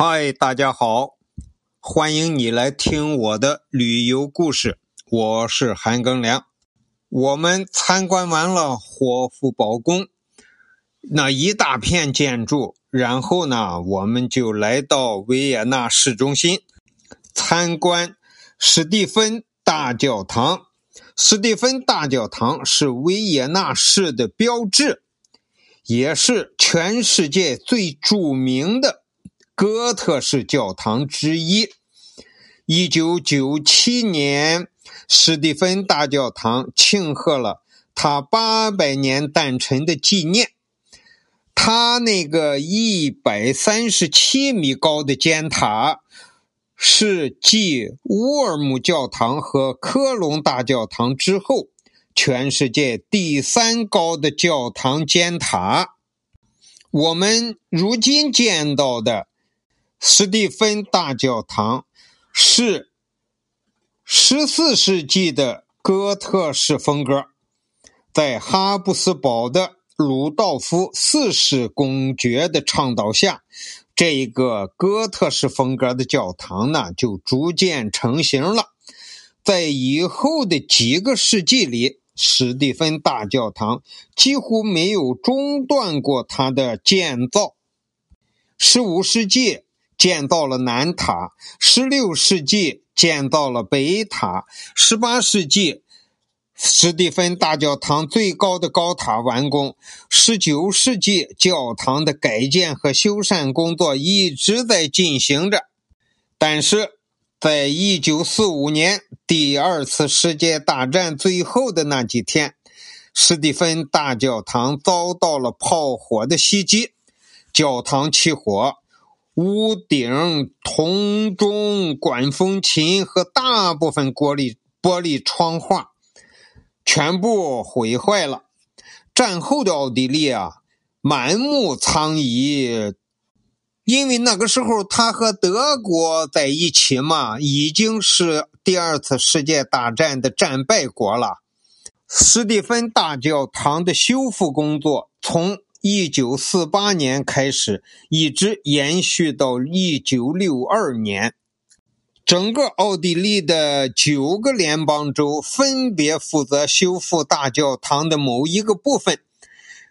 嗨，大家好，欢迎你来听我的旅游故事。我是韩庚良。我们参观完了霍夫堡宫那一大片建筑，然后呢，我们就来到维也纳市中心参观史蒂芬大教堂。史蒂芬大教堂是维也纳市的标志，也是全世界最著名的。哥特式教堂之一，一九九七年，史蒂芬大教堂庆贺了他八百年诞辰的纪念。他那个一百三十七米高的尖塔，是继乌尔姆教堂和科隆大教堂之后，全世界第三高的教堂尖塔。我们如今见到的。史蒂芬大教堂是十四世纪的哥特式风格，在哈布斯堡的鲁道夫四世公爵的倡导下，这个哥特式风格的教堂呢就逐渐成型了。在以后的几个世纪里，史蒂芬大教堂几乎没有中断过它的建造。十五世纪。建造了南塔，十六世纪建造了北塔，十八世纪史蒂芬大教堂最高的高塔完工，十九世纪教堂的改建和修缮工作一直在进行着。但是，在一九四五年第二次世界大战最后的那几天，史蒂芬大教堂遭到了炮火的袭击，教堂起火。屋顶、铜钟、管风琴和大部分玻璃玻璃窗画全部毁坏了。战后的奥地利啊，满目疮痍，因为那个时候他和德国在一起嘛，已经是第二次世界大战的战败国了。斯蒂芬大教堂的修复工作从。一九四八年开始，一直延续到一九六二年。整个奥地利的九个联邦州分别负责修复大教堂的某一个部分。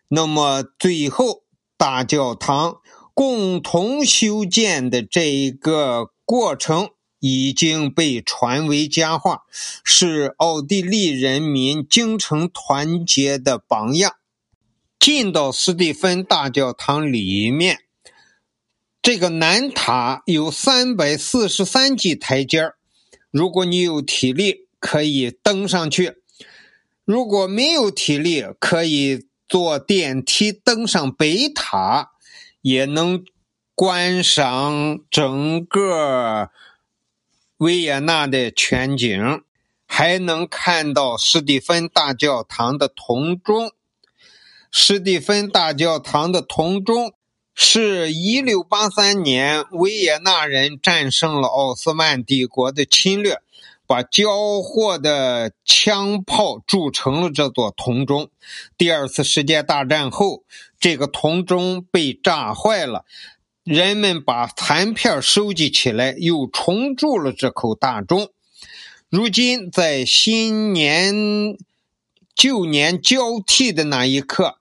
那么，最后大教堂共同修建的这一个过程已经被传为佳话，是奥地利人民精诚团结的榜样。进到斯蒂芬大教堂里面，这个南塔有三百四十三级台阶如果你有体力，可以登上去；如果没有体力，可以坐电梯登上北塔，也能观赏整个维也纳的全景，还能看到斯蒂芬大教堂的铜钟。史蒂芬大教堂的铜钟是一六八三年维也纳人战胜了奥斯曼帝国的侵略，把交货的枪炮铸成了这座铜钟。第二次世界大战后，这个铜钟被炸坏了，人们把残片收集起来，又重铸了这口大钟。如今，在新年。旧年交替的那一刻，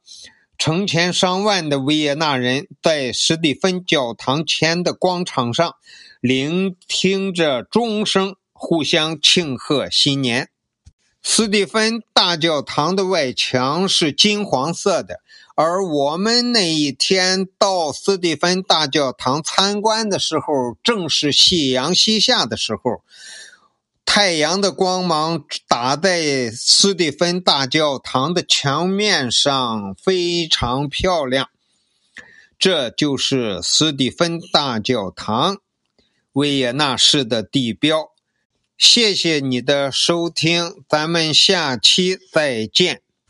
成千上万的维也纳人在史蒂芬教堂前的广场上，聆听着钟声，互相庆贺新年。史蒂芬大教堂的外墙是金黄色的，而我们那一天到史蒂芬大教堂参观的时候，正是夕阳西下的时候。太阳的光芒打在斯蒂芬大教堂的墙面上，非常漂亮。这就是斯蒂芬大教堂，维也纳市的地标。谢谢你的收听，咱们下期再见。